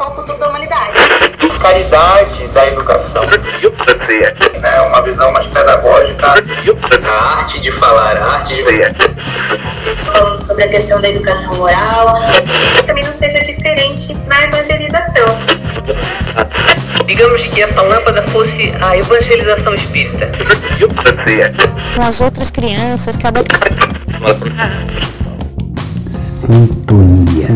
só o futuro da humanidade. Caridade da educação. Né? Uma visão mais pedagógica. A arte de falar, a arte de ver. Falando sobre a questão da educação moral. Que Também não seja diferente na evangelização. Digamos que essa lâmpada fosse a evangelização espírita. Com as outras crianças, cada Sintonia.